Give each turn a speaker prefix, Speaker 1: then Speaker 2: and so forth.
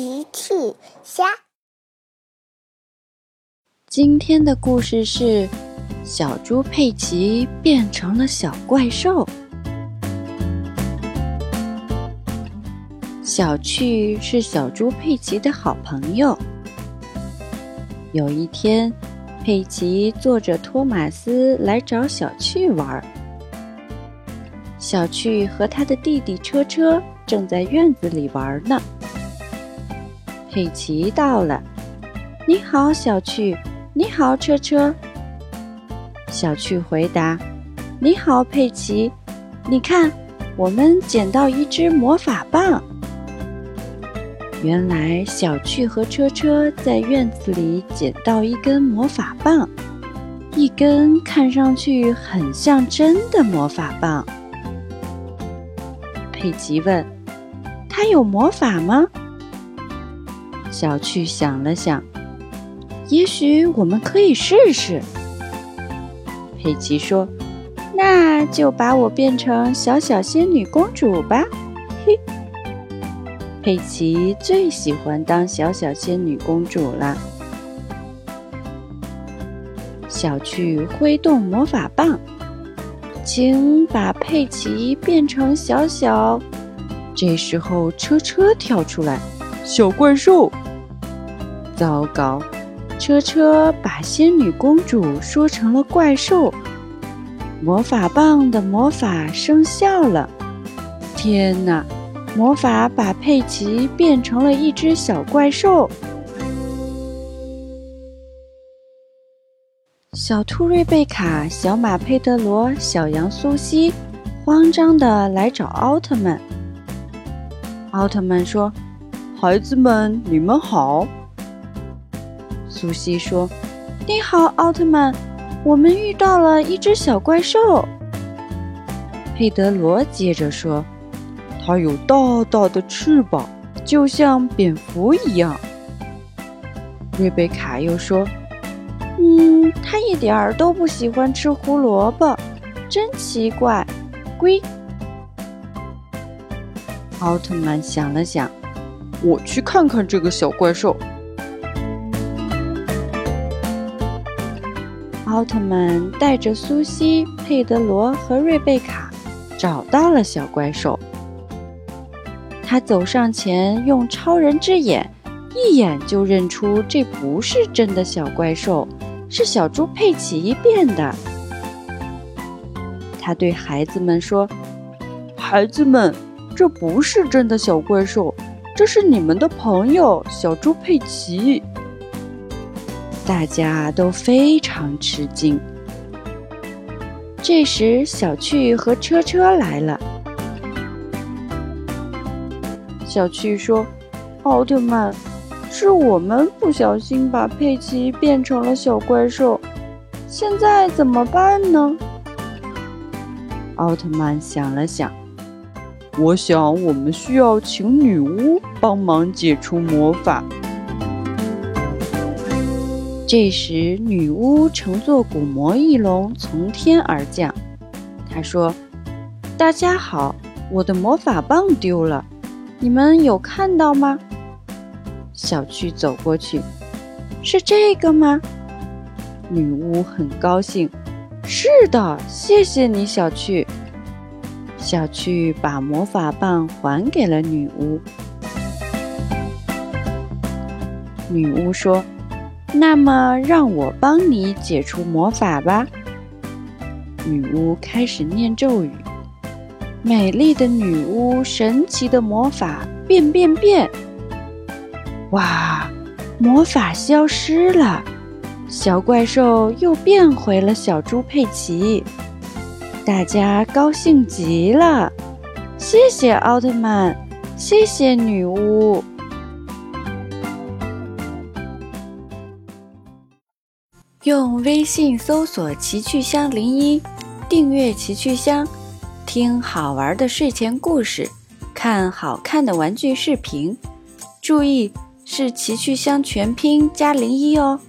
Speaker 1: 奇趣虾。
Speaker 2: 今天的故事是小猪佩奇变成了小怪兽。小趣是小猪佩奇的好朋友。有一天，佩奇坐着托马斯来找小趣玩。小趣和他的弟弟车车正在院子里玩呢。佩奇到了，你好，小趣。你好，车车。小趣回答：“你好，佩奇。你看，我们捡到一支魔法棒。”原来，小趣和车车在院子里捡到一根魔法棒，一根看上去很像真的魔法棒。佩奇问：“它有魔法吗？”小趣想了想，也许我们可以试试。佩奇说：“那就把我变成小小仙女公主吧。”嘿，佩奇最喜欢当小小仙女公主了。小趣挥动魔法棒，请把佩奇变成小小。这时候，车车跳出来，小怪兽。糟糕，车车把仙女公主说成了怪兽，魔法棒的魔法生效了。天哪，魔法把佩奇变成了一只小怪兽。小兔瑞贝卡、小马佩德罗、小羊苏西慌张的来找奥特曼。奥特曼说：“孩子们，你们好。”苏西说：“你好，奥特曼，我们遇到了一只小怪兽。”佩德罗接着说：“它有大大的翅膀，就像蝙蝠一样。”瑞贝卡又说：“嗯，它一点儿都不喜欢吃胡萝卜，真奇怪。”龟。奥特曼想了想：“我去看看这个小怪兽。”奥特曼带着苏西、佩德罗和瑞贝卡找到了小怪兽。他走上前，用超人之眼一眼就认出这不是真的小怪兽，是小猪佩奇变的。他对孩子们说：“孩子们，这不是真的小怪兽，这是你们的朋友小猪佩奇。”大家都非常吃惊。这时，小趣和车车来了。小趣说：“奥特曼，是我们不小心把佩奇变成了小怪兽，现在怎么办呢？”奥特曼想了想：“我想，我们需要请女巫帮忙解除魔法。”这时，女巫乘坐古魔翼龙从天而降。她说：“大家好，我的魔法棒丢了，你们有看到吗？”小趣走过去：“是这个吗？”女巫很高兴：“是的，谢谢你，小趣。”小趣把魔法棒还给了女巫。女巫说。那么，让我帮你解除魔法吧。女巫开始念咒语。美丽的女巫，神奇的魔法，变变变！哇，魔法消失了，小怪兽又变回了小猪佩奇。大家高兴极了。谢谢奥特曼，谢谢女巫。用微信搜索“奇趣箱零一”，订阅“奇趣箱”，听好玩的睡前故事，看好看的玩具视频。注意，是“奇趣箱”全拼加零一哦。